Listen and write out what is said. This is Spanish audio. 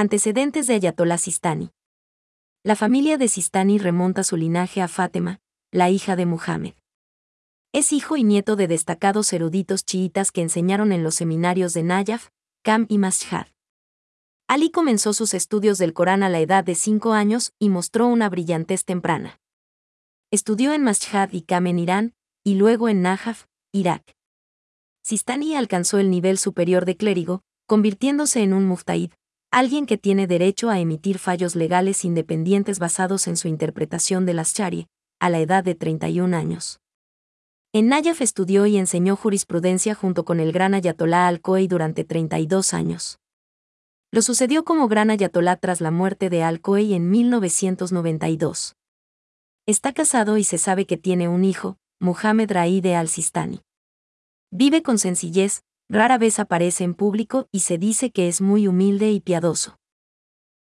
Antecedentes de Ayatollah Sistani. La familia de Sistani remonta su linaje a Fátima, la hija de Muhammad. Es hijo y nieto de destacados eruditos chiitas que enseñaron en los seminarios de Nayaf, Kam y Mashhad. Ali comenzó sus estudios del Corán a la edad de 5 años y mostró una brillantez temprana. Estudió en Mashhad y Kam en Irán, y luego en Najaf, Irak. Sistani alcanzó el nivel superior de clérigo, convirtiéndose en un muftaid, alguien que tiene derecho a emitir fallos legales independientes basados en su interpretación de las Shari, a la edad de 31 años. En Nayaf estudió y enseñó jurisprudencia junto con el gran ayatolá Al-Khoei durante 32 años. Lo sucedió como gran ayatolá tras la muerte de Al-Khoei en 1992. Está casado y se sabe que tiene un hijo, Muhammad Raide al-Sistani. Vive con sencillez, rara vez aparece en público y se dice que es muy humilde y piadoso.